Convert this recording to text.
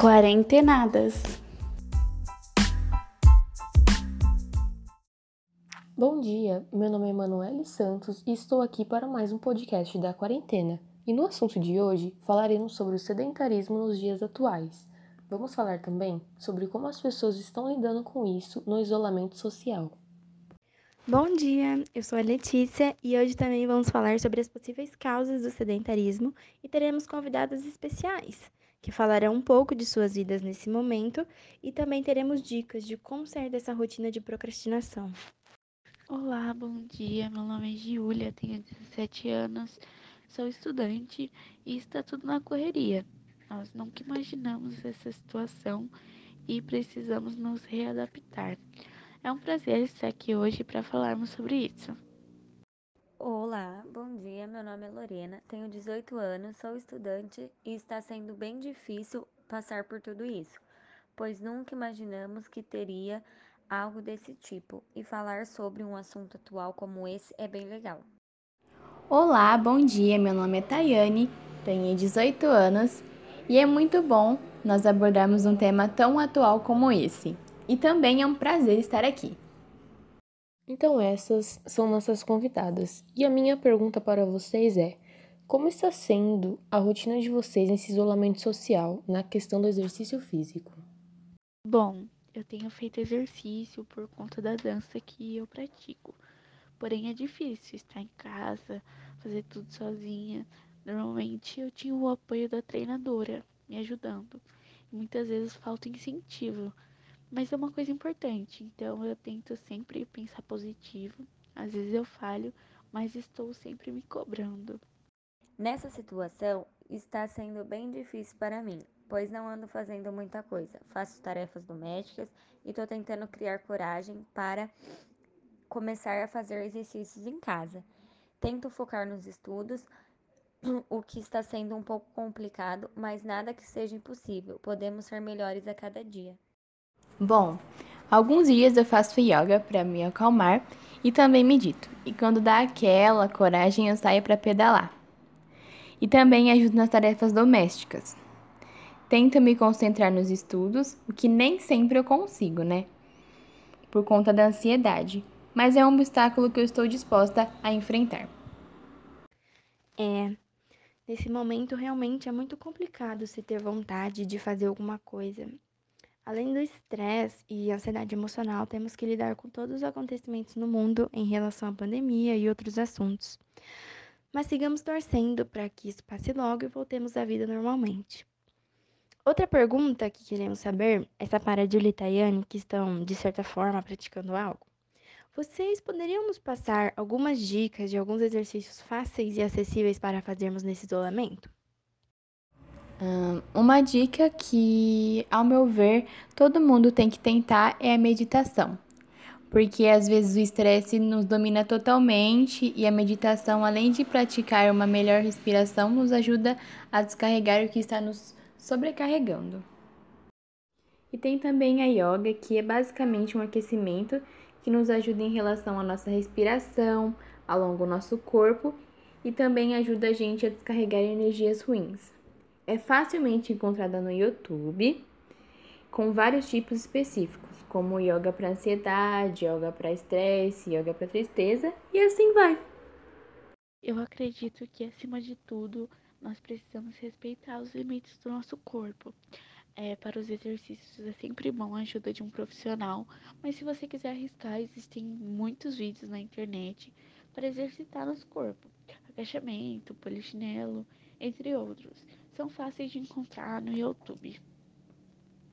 Quarentenadas. Bom dia, meu nome é Emanuele Santos e estou aqui para mais um podcast da quarentena. E no assunto de hoje falaremos sobre o sedentarismo nos dias atuais. Vamos falar também sobre como as pessoas estão lidando com isso no isolamento social. Bom dia, eu sou a Letícia e hoje também vamos falar sobre as possíveis causas do sedentarismo e teremos convidadas especiais que falarão um pouco de suas vidas nesse momento e também teremos dicas de como sair dessa rotina de procrastinação. Olá, bom dia. Meu nome é Giulia, tenho 17 anos, sou estudante e está tudo na correria. Nós nunca imaginamos essa situação e precisamos nos readaptar. É um prazer estar aqui hoje para falarmos sobre isso. Olá, bom dia. Meu nome é Lorena, tenho 18 anos, sou estudante e está sendo bem difícil passar por tudo isso, pois nunca imaginamos que teria algo desse tipo e falar sobre um assunto atual como esse é bem legal. Olá, bom dia. Meu nome é Tayane, tenho 18 anos e é muito bom nós abordarmos um tema tão atual como esse. E também é um prazer estar aqui. Então, essas são nossas convidadas. E a minha pergunta para vocês é: como está sendo a rotina de vocês nesse isolamento social, na questão do exercício físico? Bom, eu tenho feito exercício por conta da dança que eu pratico. Porém, é difícil estar em casa, fazer tudo sozinha. Normalmente eu tinha o apoio da treinadora me ajudando. Muitas vezes falta incentivo. Mas é uma coisa importante, então eu tento sempre pensar positivo. Às vezes eu falho, mas estou sempre me cobrando. Nessa situação, está sendo bem difícil para mim, pois não ando fazendo muita coisa. Faço tarefas domésticas e estou tentando criar coragem para começar a fazer exercícios em casa. Tento focar nos estudos, o que está sendo um pouco complicado, mas nada que seja impossível. Podemos ser melhores a cada dia. Bom, alguns dias eu faço yoga para me acalmar e também medito. E quando dá aquela coragem, eu saio para pedalar. E também ajudo nas tarefas domésticas. Tento me concentrar nos estudos, o que nem sempre eu consigo, né? Por conta da ansiedade, mas é um obstáculo que eu estou disposta a enfrentar. É, nesse momento realmente é muito complicado se ter vontade de fazer alguma coisa. Além do estresse e ansiedade emocional, temos que lidar com todos os acontecimentos no mundo em relação à pandemia e outros assuntos. Mas sigamos torcendo para que isso passe logo e voltemos à vida normalmente. Outra pergunta que queremos saber é para a Julie e Tayane, que estão, de certa forma, praticando algo. Vocês poderiam nos passar algumas dicas de alguns exercícios fáceis e acessíveis para fazermos nesse isolamento? Uma dica que, ao meu ver, todo mundo tem que tentar é a meditação. Porque às vezes o estresse nos domina totalmente e a meditação, além de praticar uma melhor respiração, nos ajuda a descarregar o que está nos sobrecarregando. E tem também a yoga, que é basicamente um aquecimento que nos ajuda em relação à nossa respiração, alonga o nosso corpo e também ajuda a gente a descarregar energias ruins. É facilmente encontrada no YouTube, com vários tipos específicos, como yoga para ansiedade, yoga para estresse, yoga para tristeza e assim vai. Eu acredito que acima de tudo, nós precisamos respeitar os limites do nosso corpo. É, para os exercícios é sempre bom a ajuda de um profissional, mas se você quiser arriscar, existem muitos vídeos na internet para exercitar nosso corpo. Agachamento, polichinelo, entre outros. São fáceis de encontrar no YouTube.